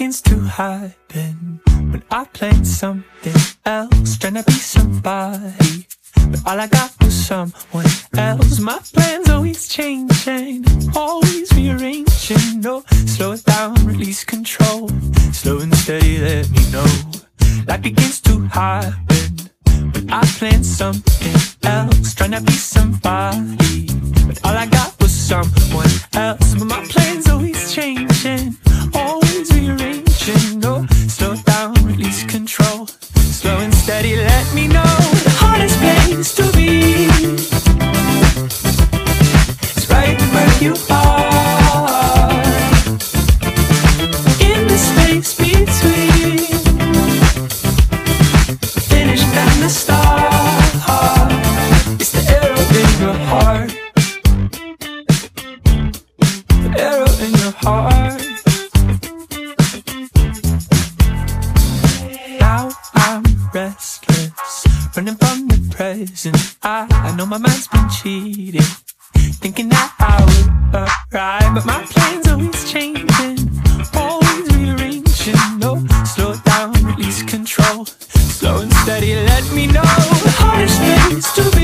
Begins to happen when I plan something else, trying to be somebody. But all I got was someone else. My plans always changing, always rearranging. No, slow it down, release control. Slow and steady, let me know. Life begins to happen when I plan something else, trying to be somebody. But all I got was someone else. But my plans always changing, always rearranging. No, running from the present. I, I know my mind's been cheating, thinking that I would arrive, but my plans always changing, always rearranging. No, slow down, release control, slow and steady. Let me know the hardest place to be.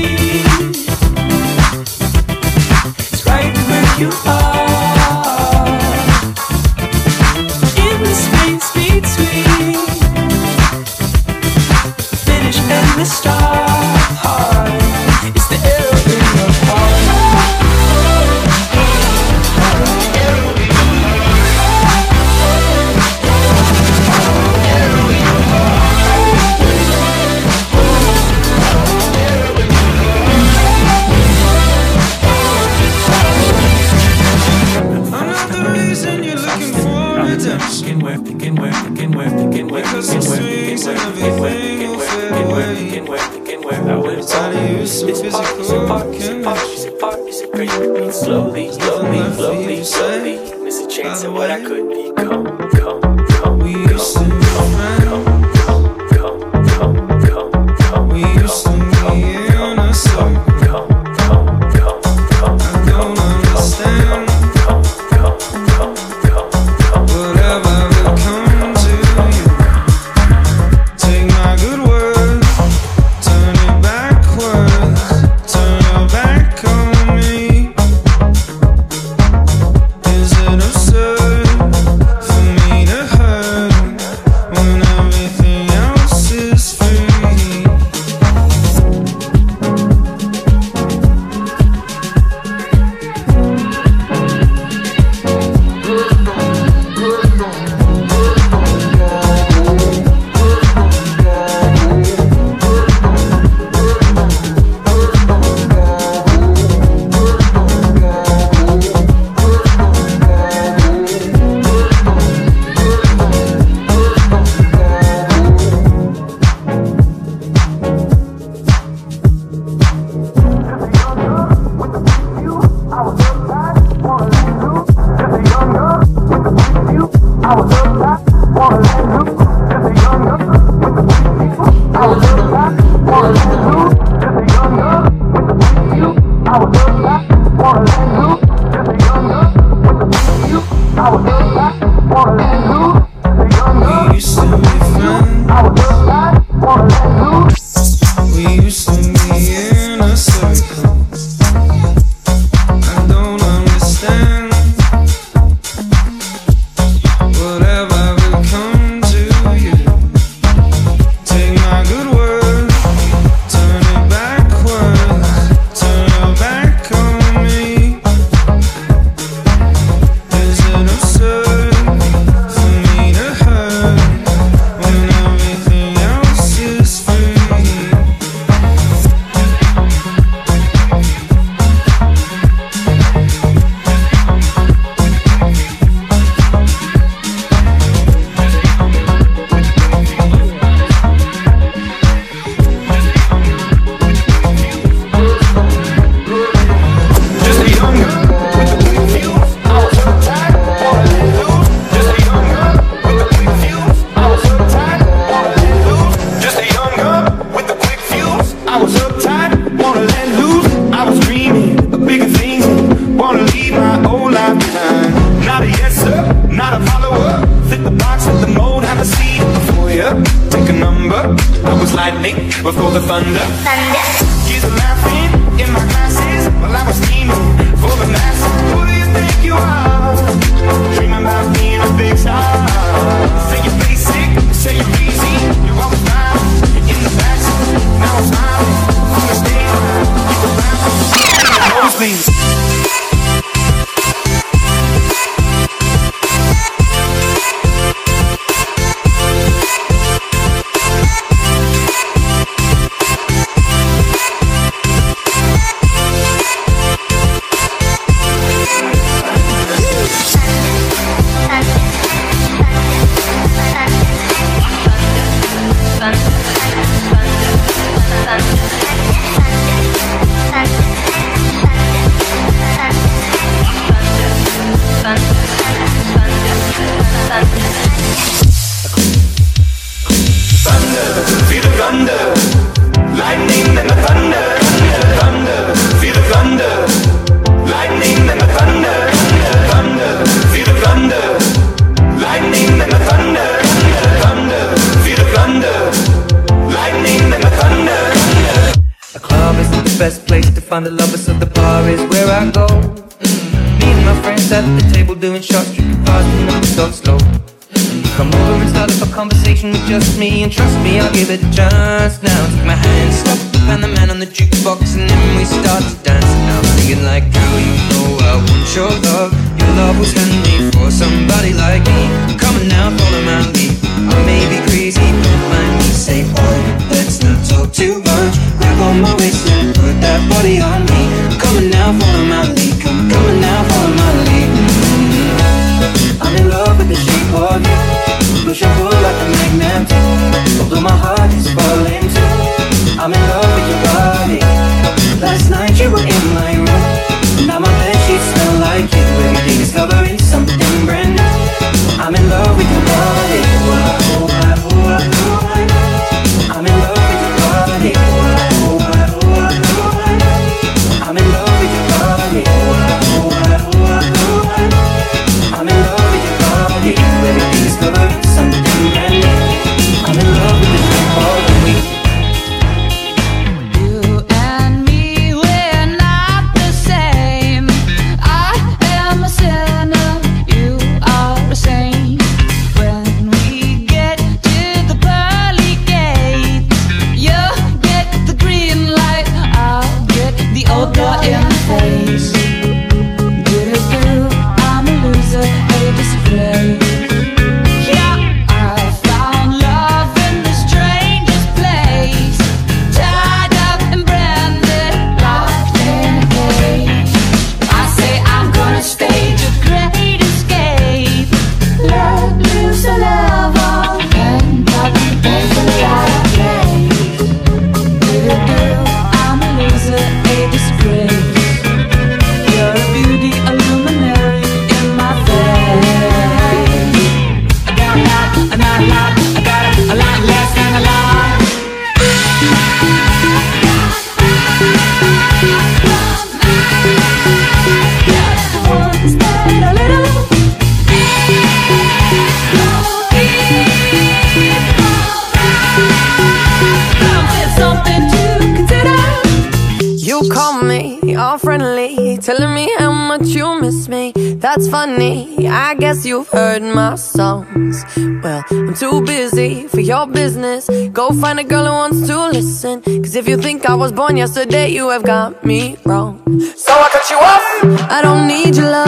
was born yesterday, you have got me wrong. So I cut you off. I don't need your love.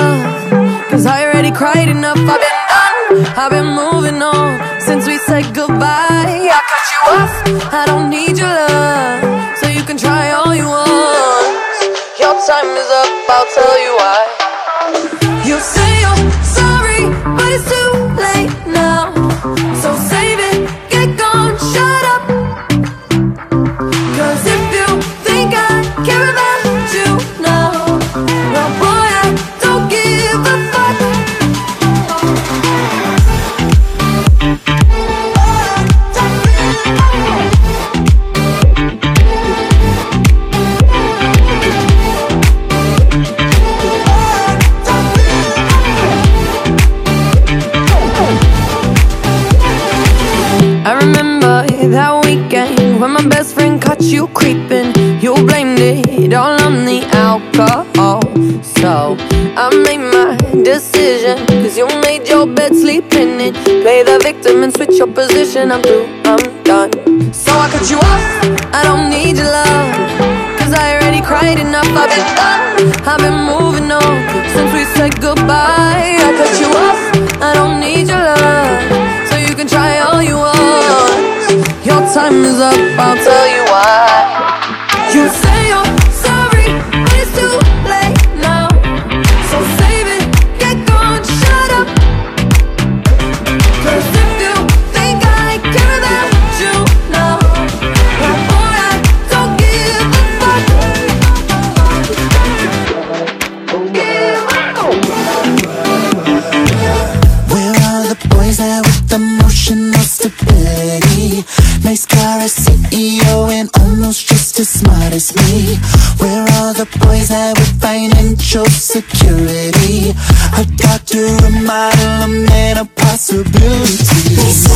And I'm through, I'm done. So I cut you off, I don't need your love. Cause I already cried enough, I've been done I've been moving on, since we said goodbye I cut you off, I don't need your love. So you can try all you want. Your time is up, I'll tell you why. You The smartest me We're all the boys that with financial security A doctor, a model, a man of possibilities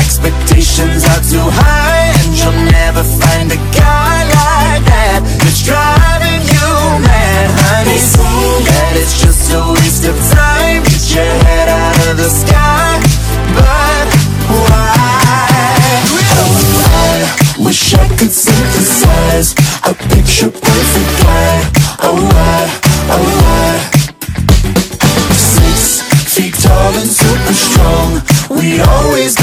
Expectations are too high And you'll never find a guy like that That's driving you mad, honey That it's just a waste of time Get your head out of the sky But why? Oh, wish I could see the. We always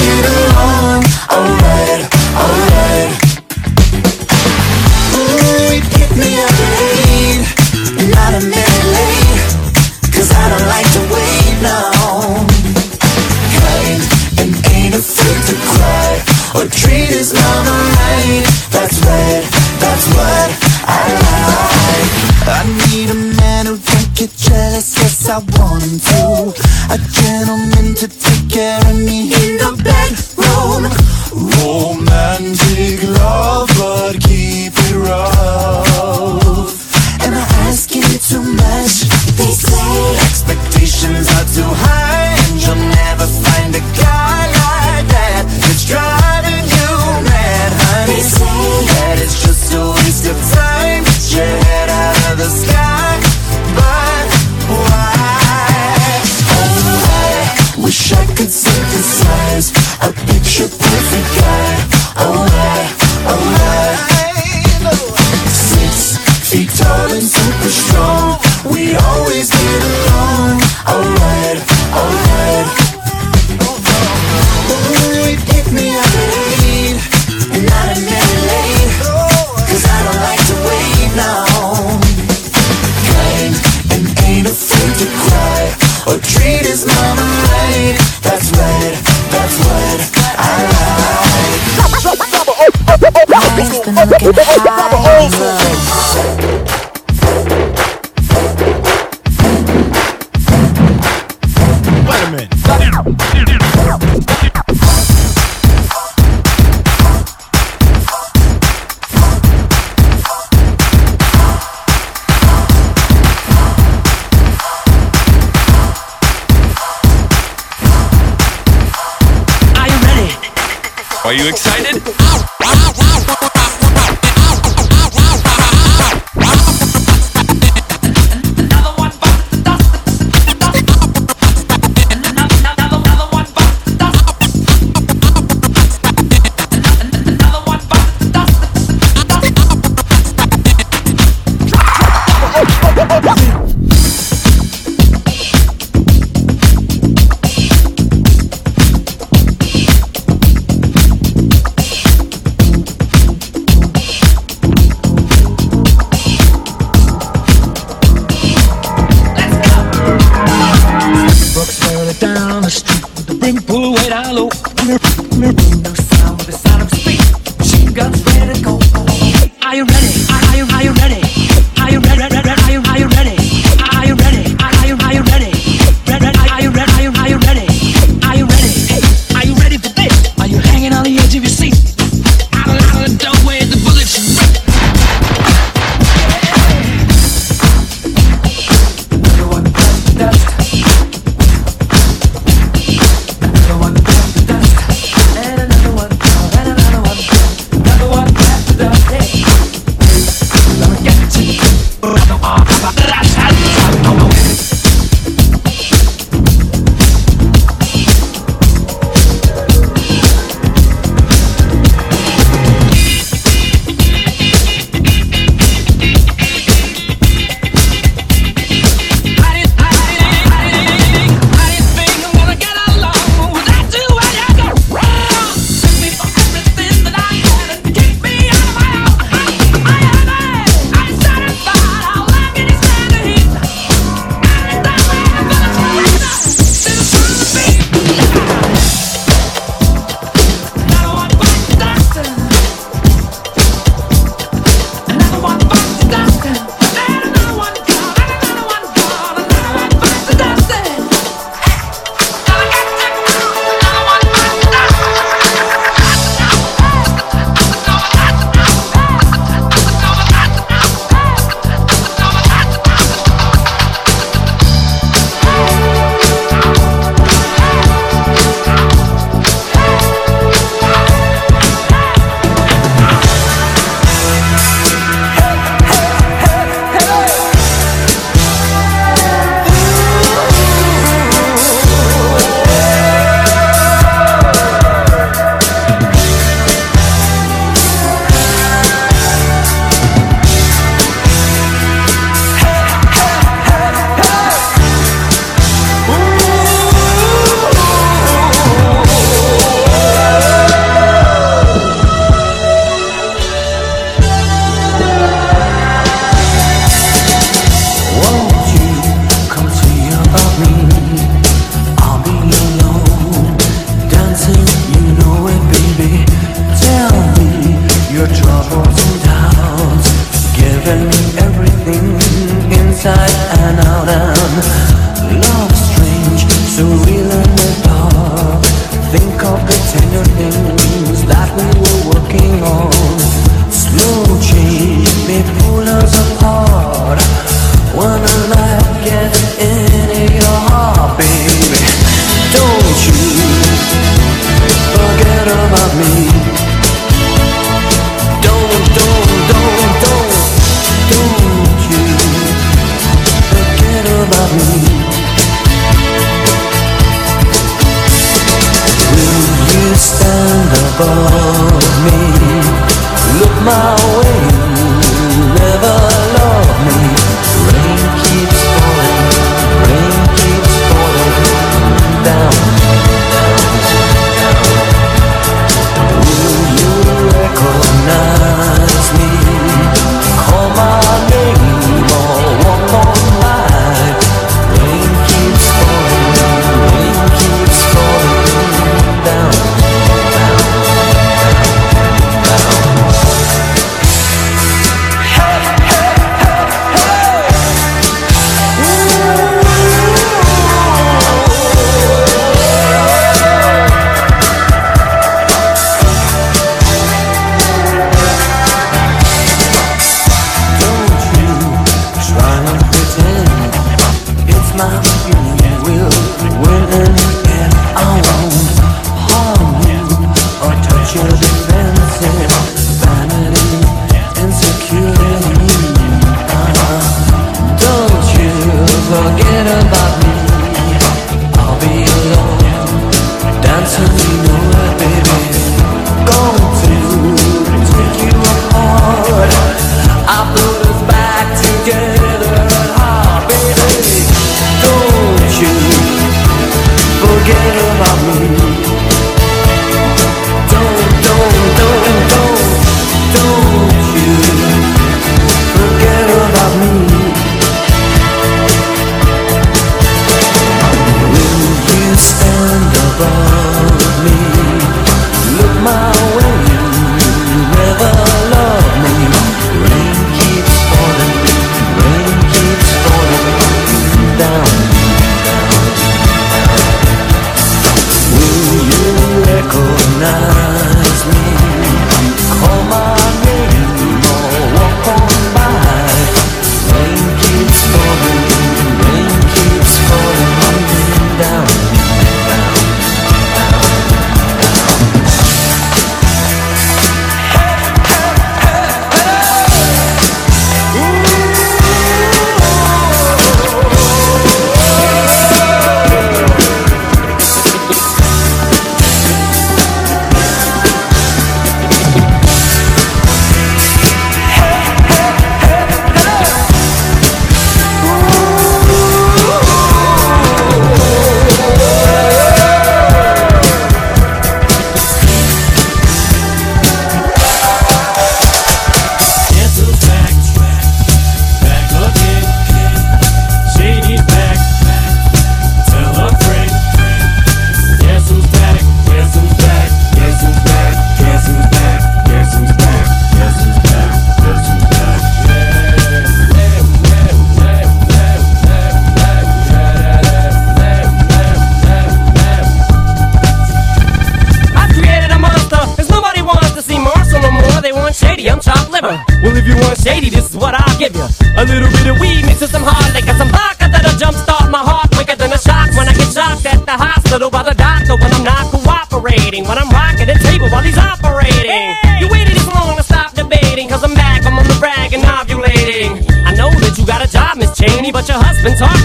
shady, this is what I'll give you. A little bit of weed mixed with some hard liquor, some vodka that'll jumpstart my heart quicker than a shock when I get shocked at the hospital by the doctor when I'm not cooperating, when I'm rocking the table while he's operating. Hey! You waited this long to stop debating, cause I'm back, I'm on the brag and ovulating. I know that you got a job, Miss Cheney, but your husband's heart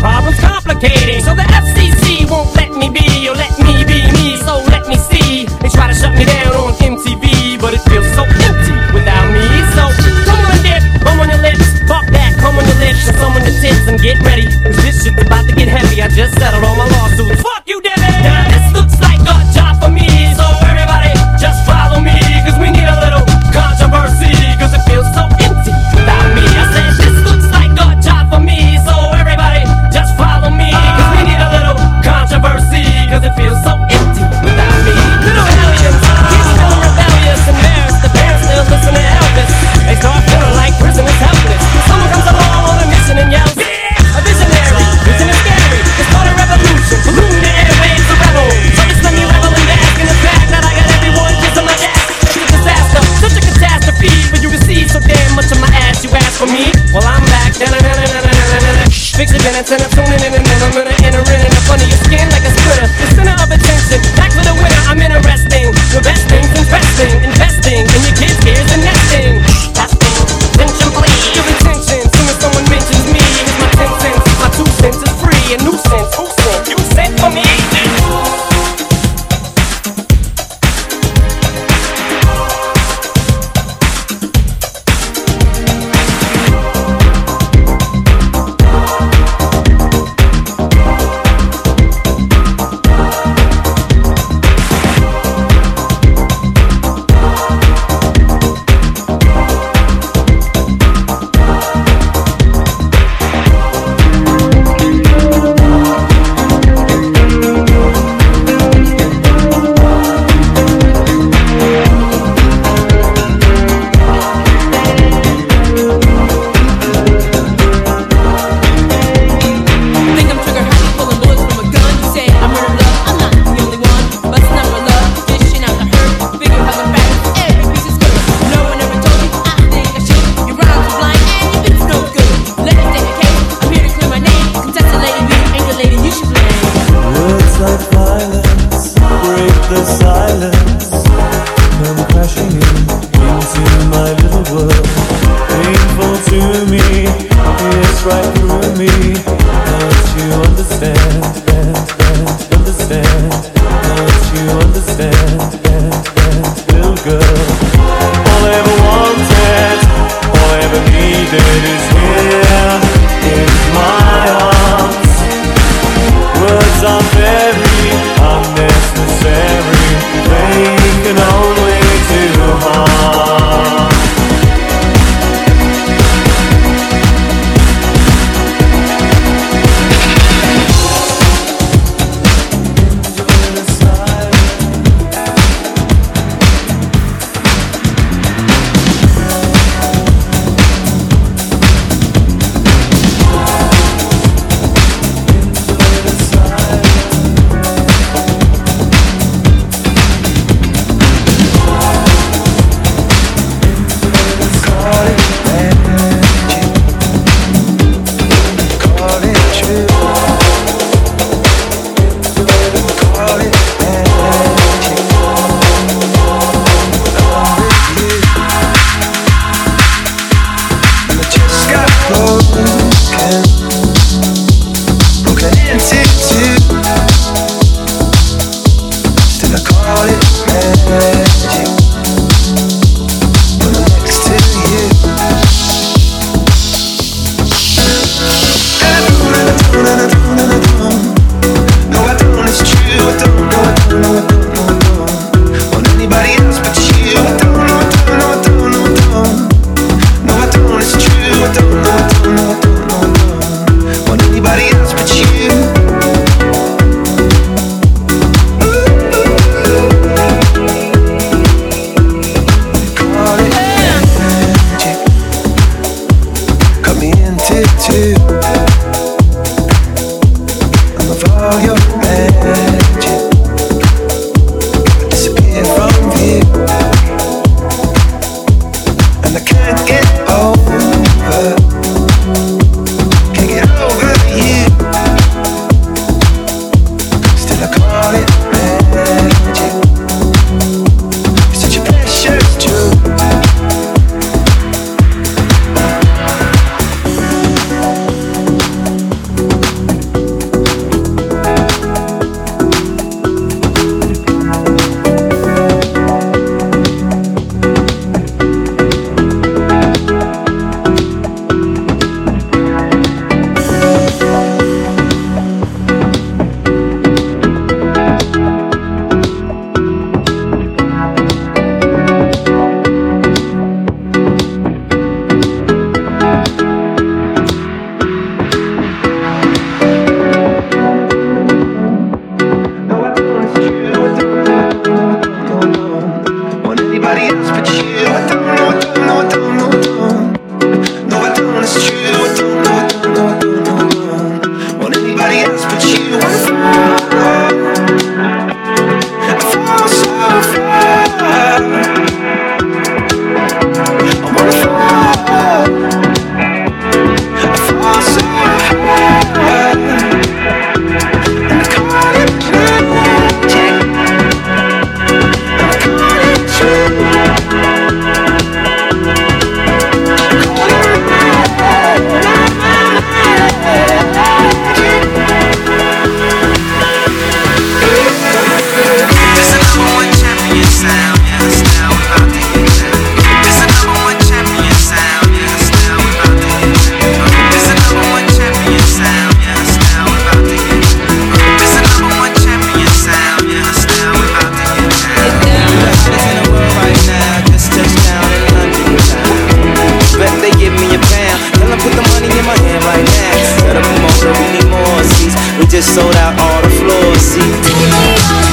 just sold out all the floor seats.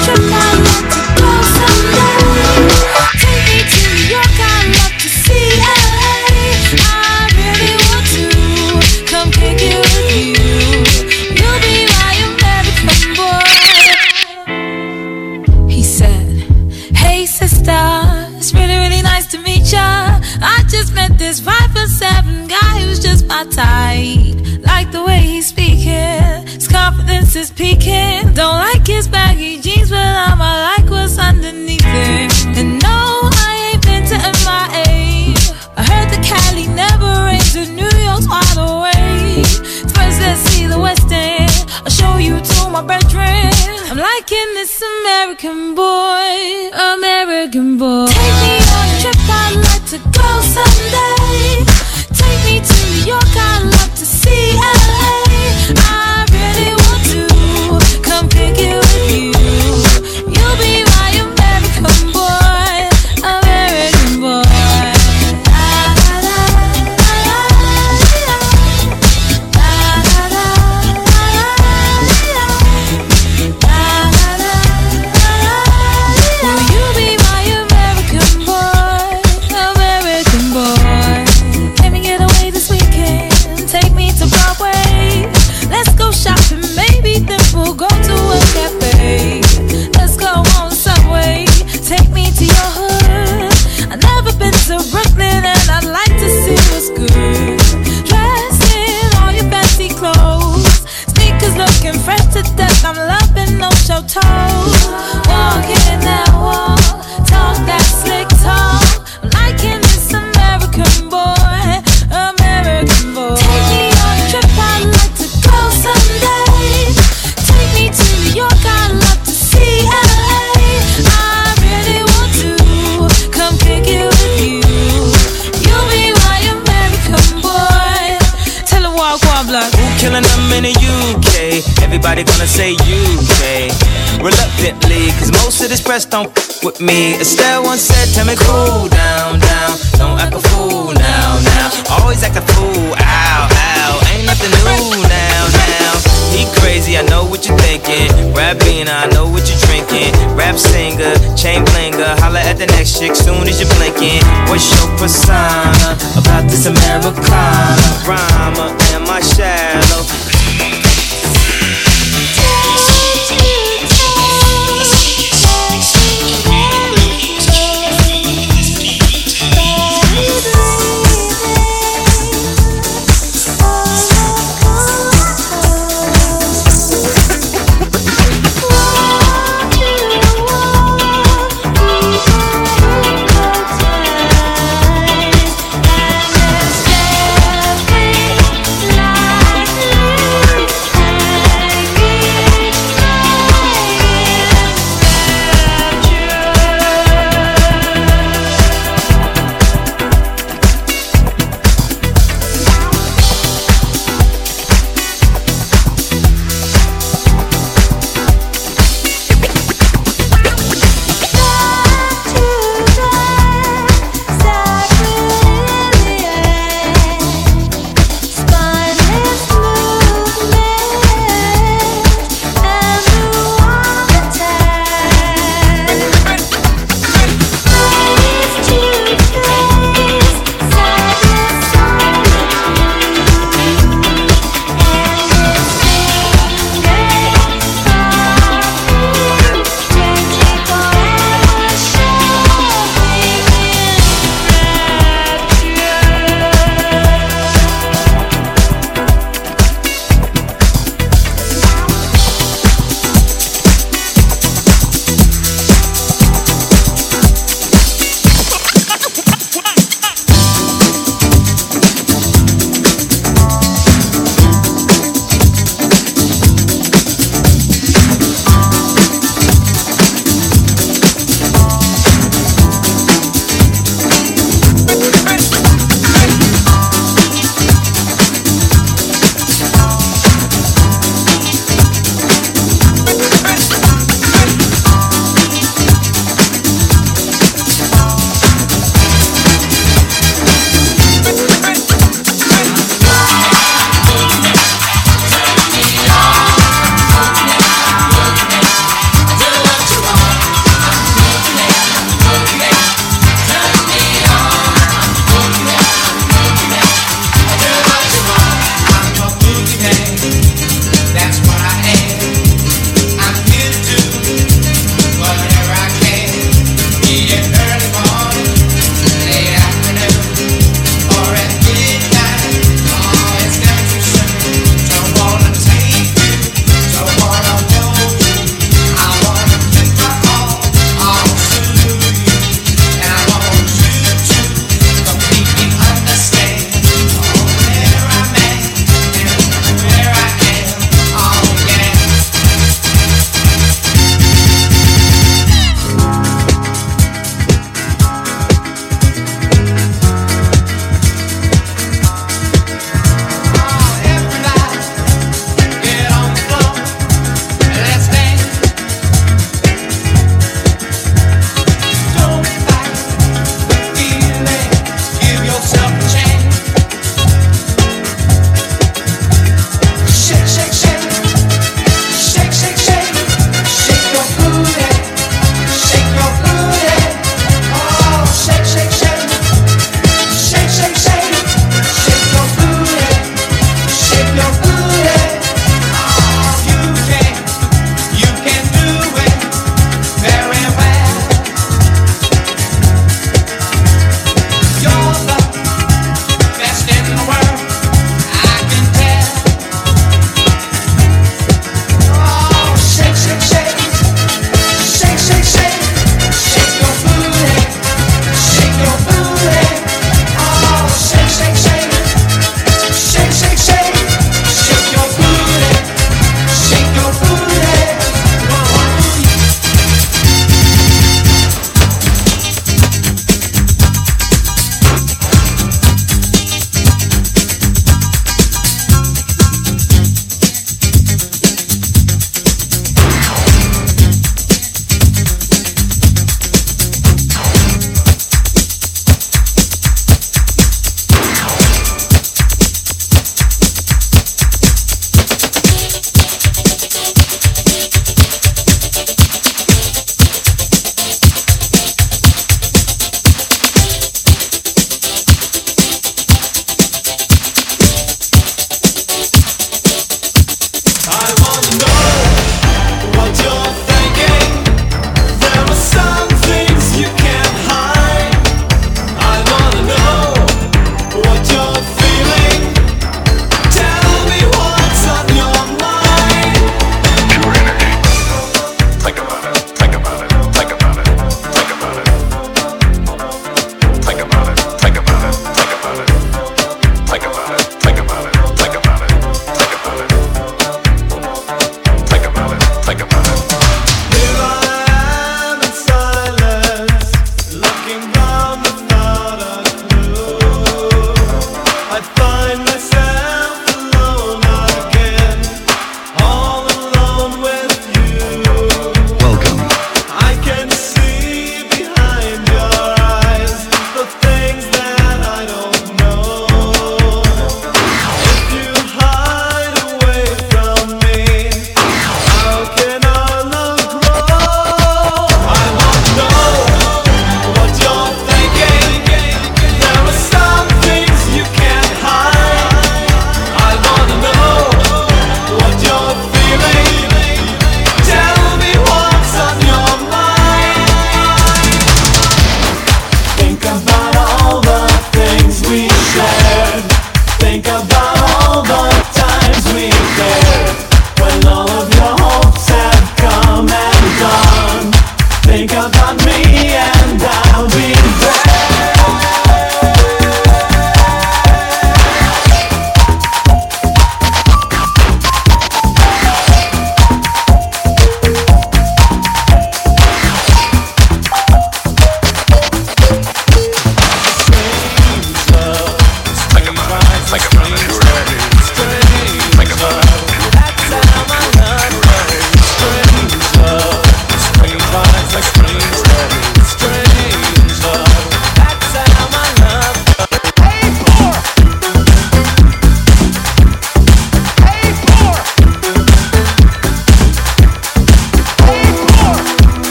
this press don't with me. Estelle once said, tell me cool down, down. Don't act a fool now, now. Always act a fool, ow, ow. Ain't nothing new now, now. He crazy, I know what you're thinking. Ribena, I know what you're drinking. Rap singer, chain blinger. Holla at the next chick soon as you're blinking. What's your persona about this Americana? Rhymer, am my shadow?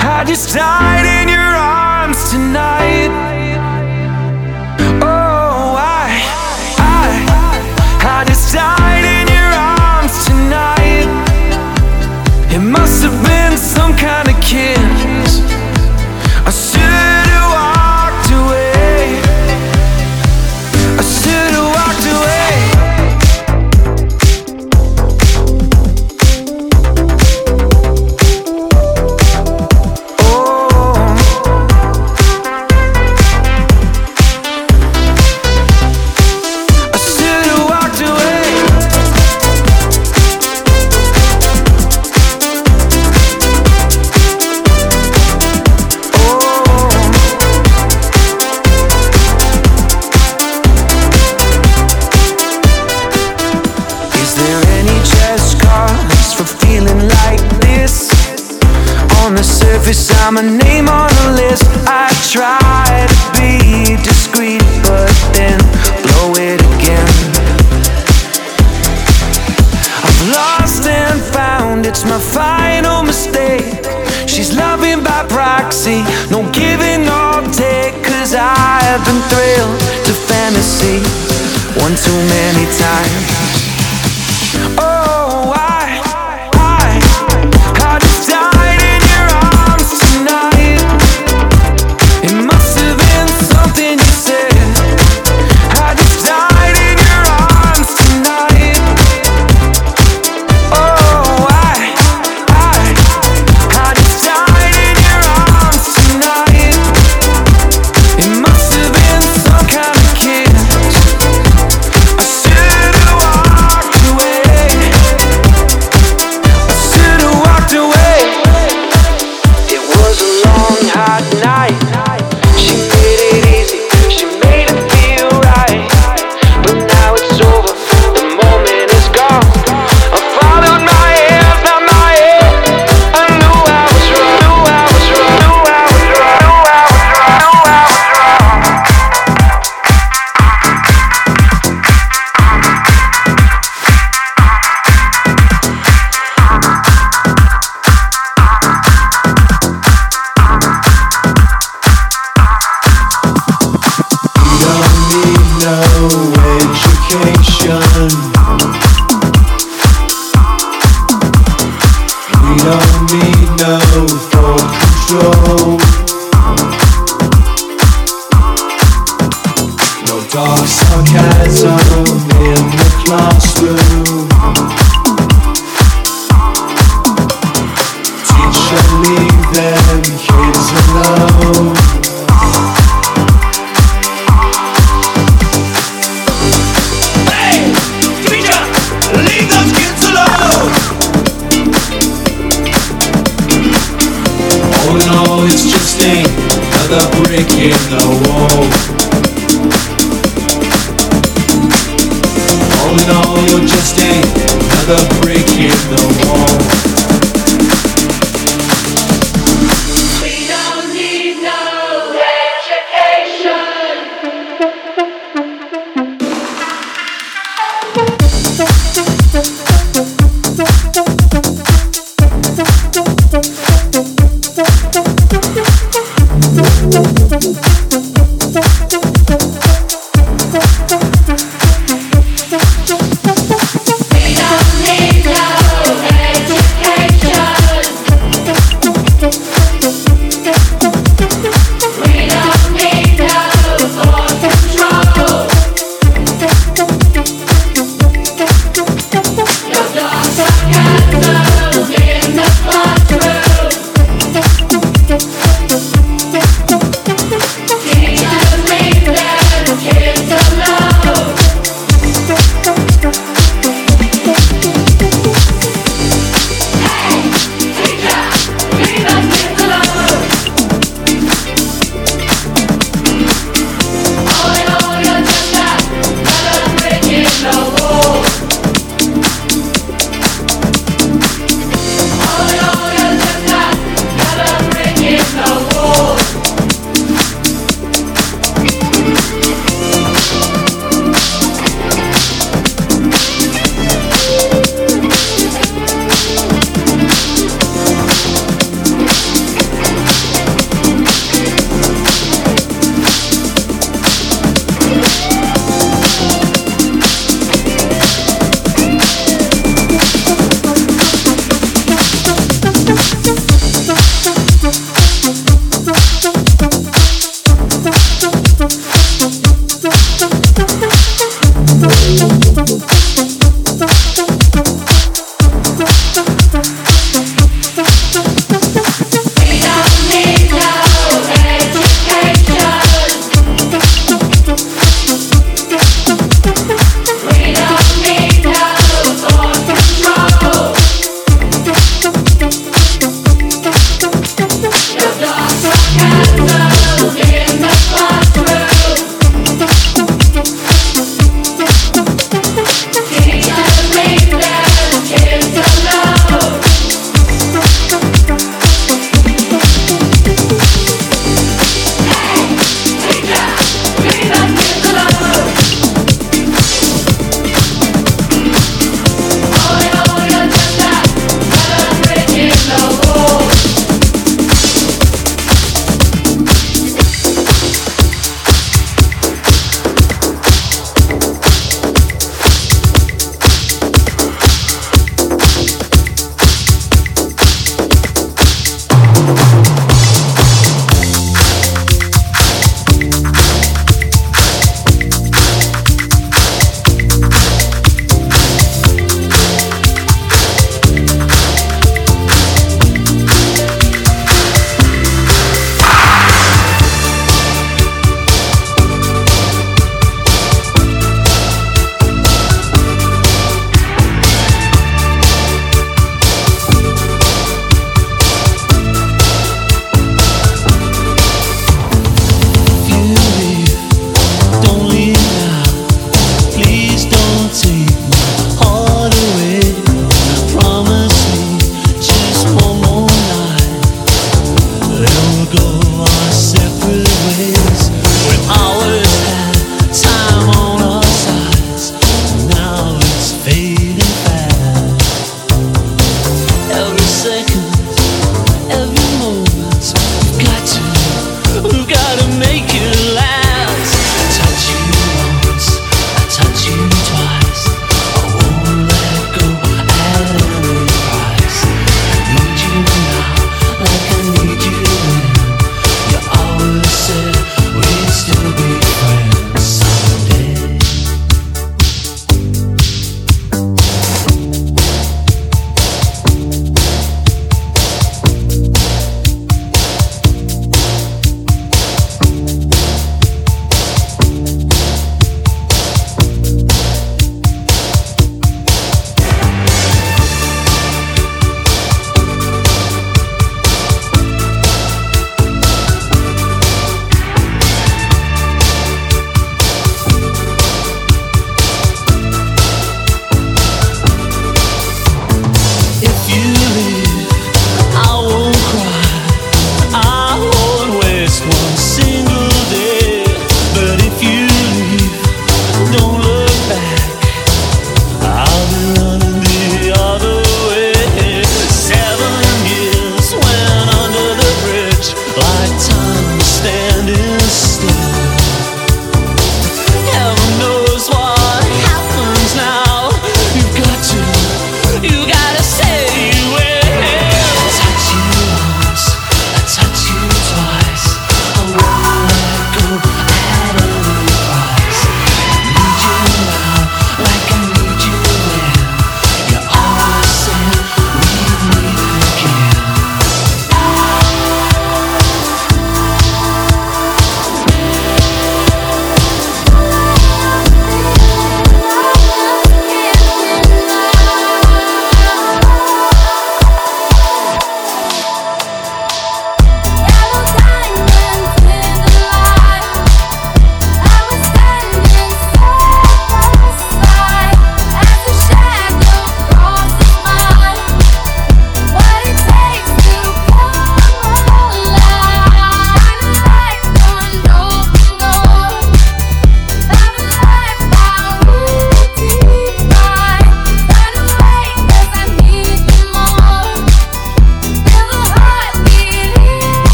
I just died in your arms tonight. Oh, I, I, I just died in your arms tonight. It must have been some kind of kiss. too many times.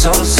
So,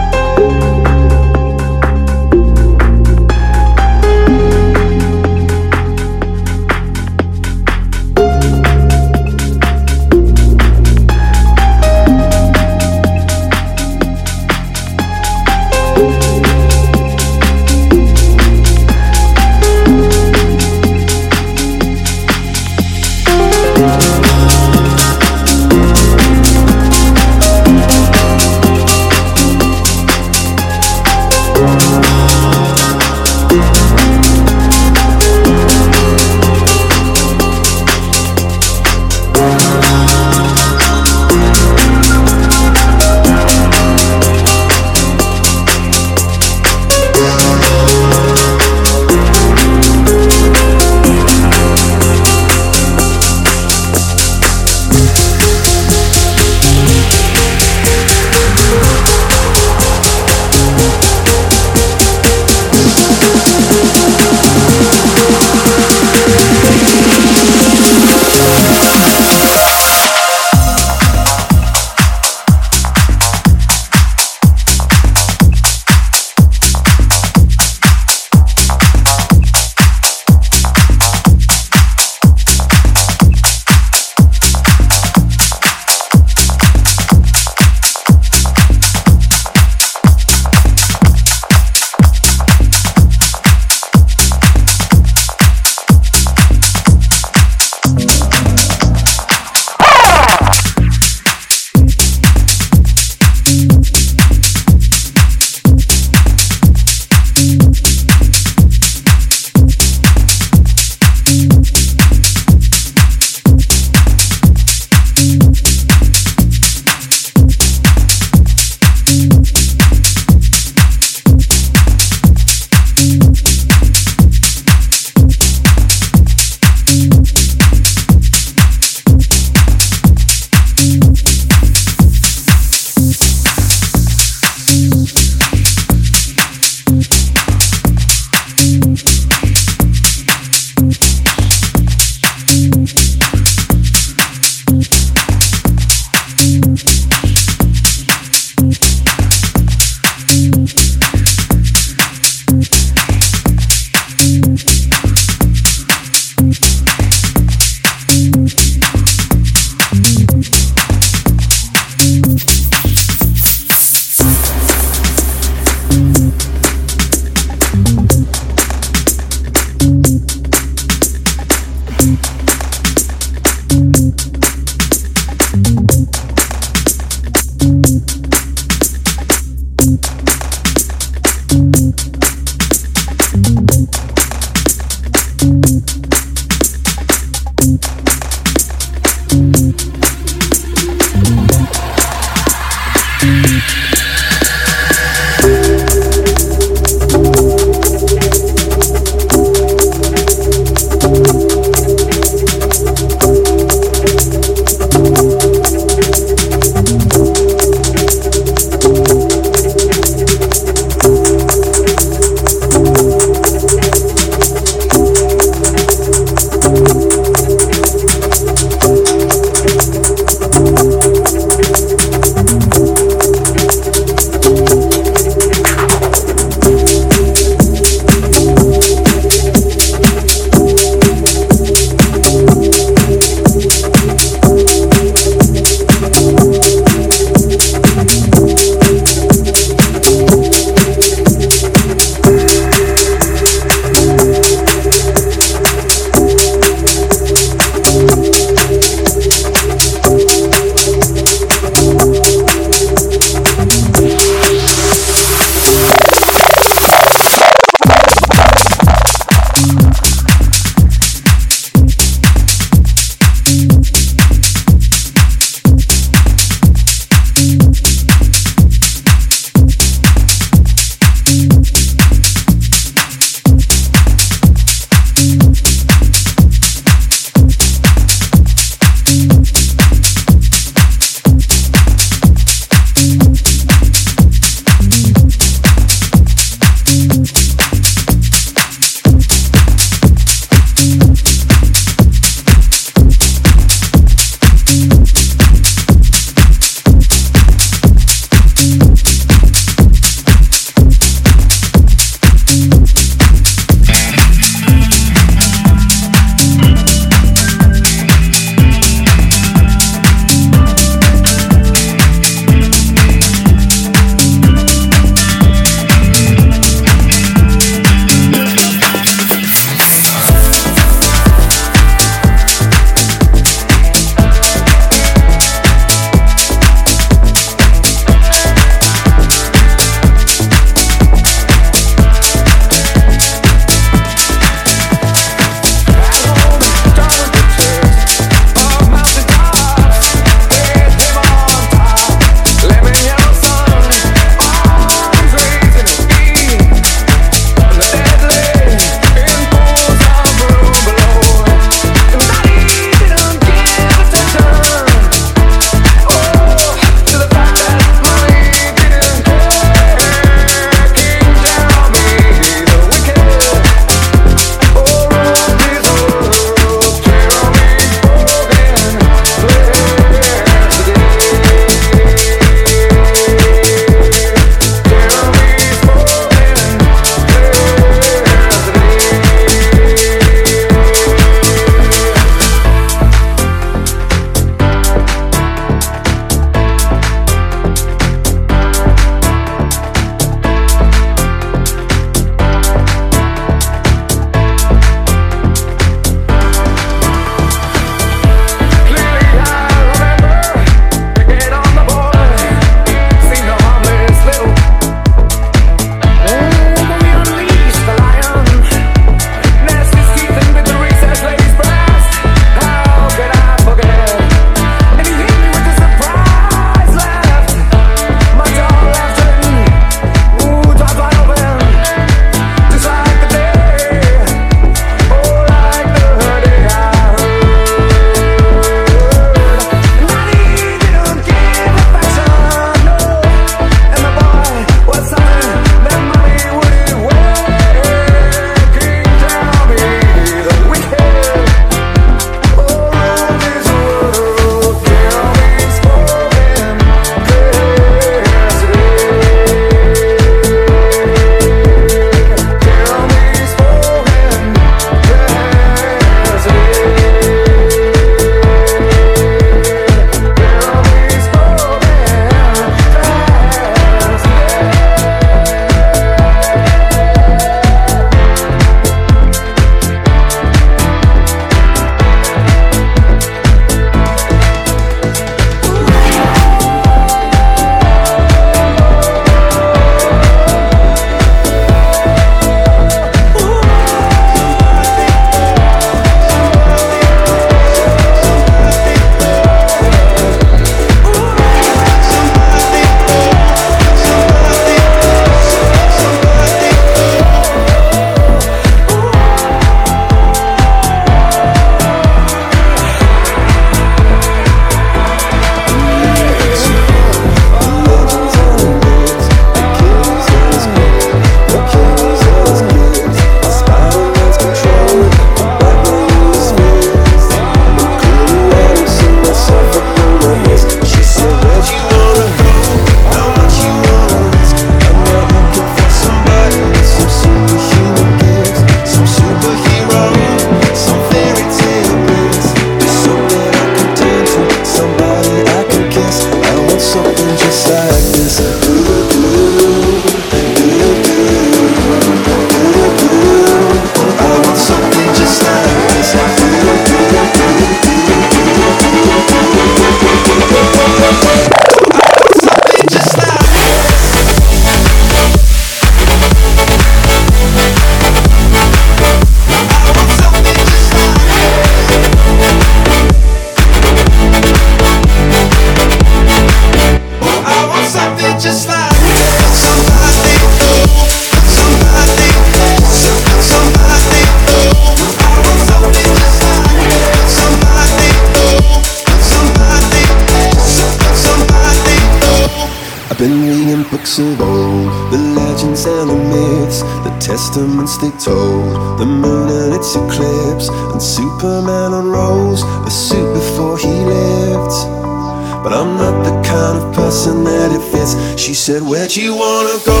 said, Where'd you wanna go?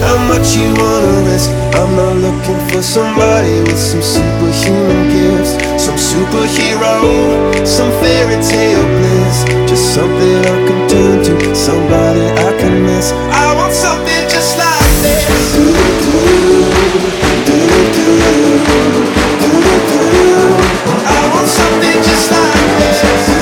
How much you wanna risk? I'm not looking for somebody with some superhuman gifts, some superhero, some fairy tale bliss. Just something I can turn to, somebody I can miss. I want something just like this. I want something just like this.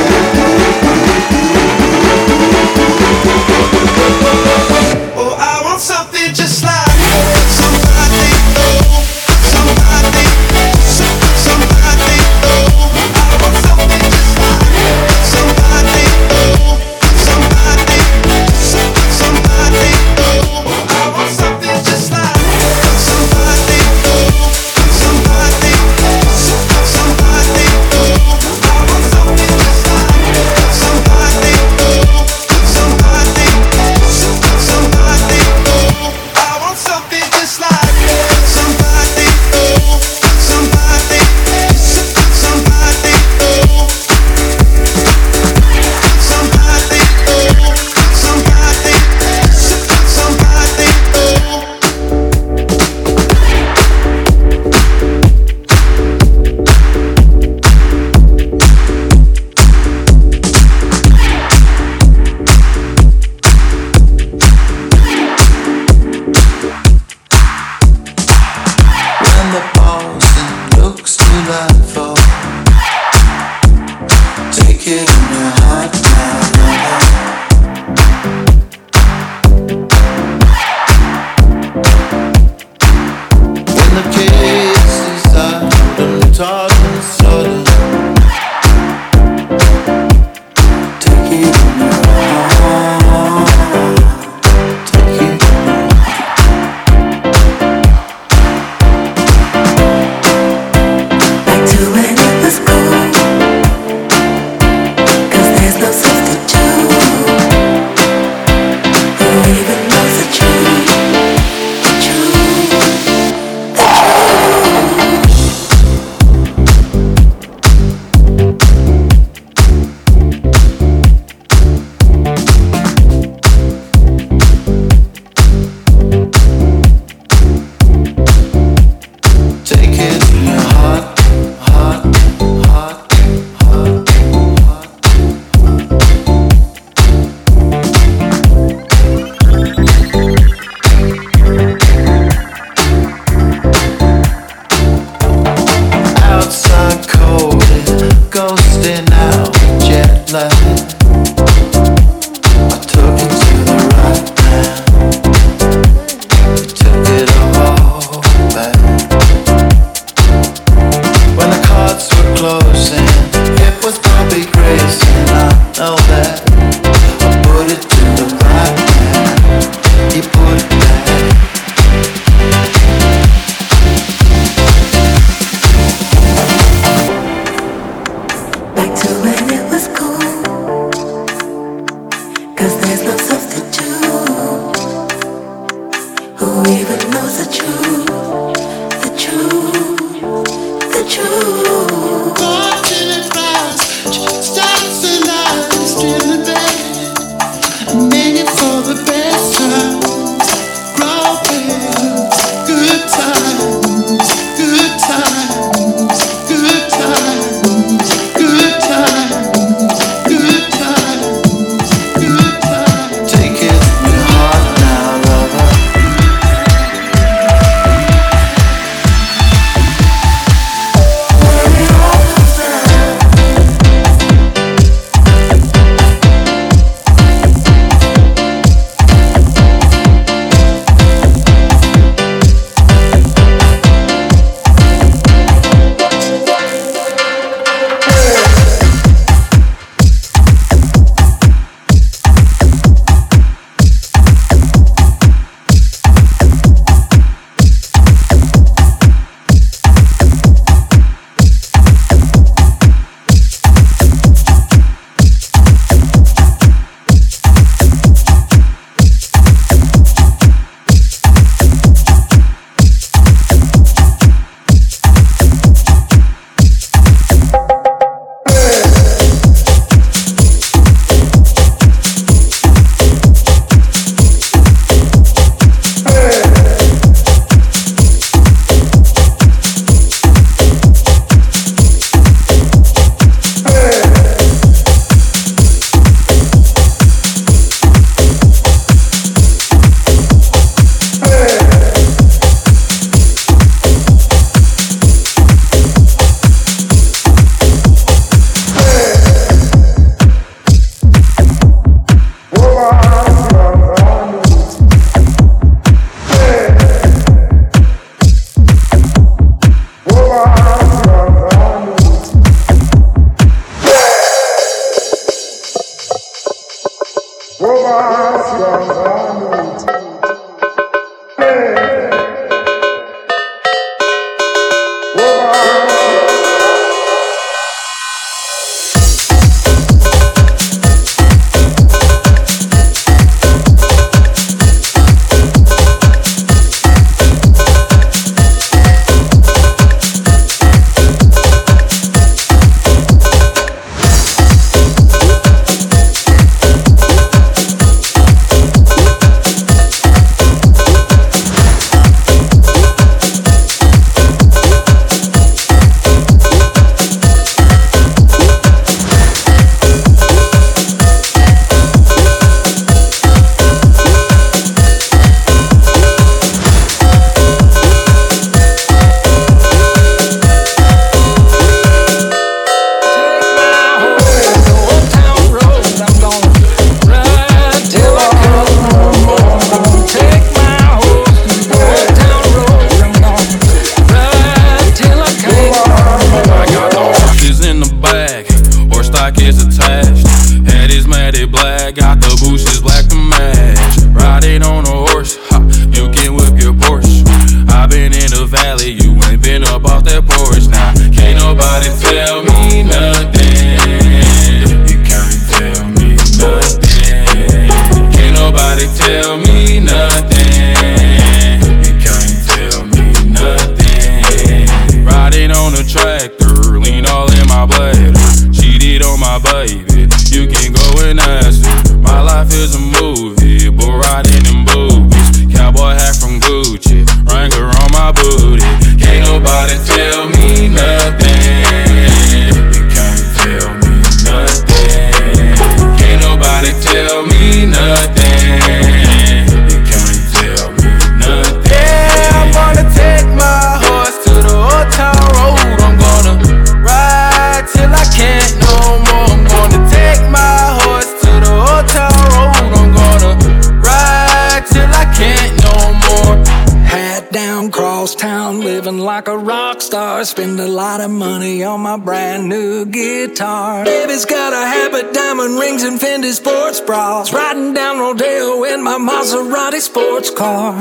Car.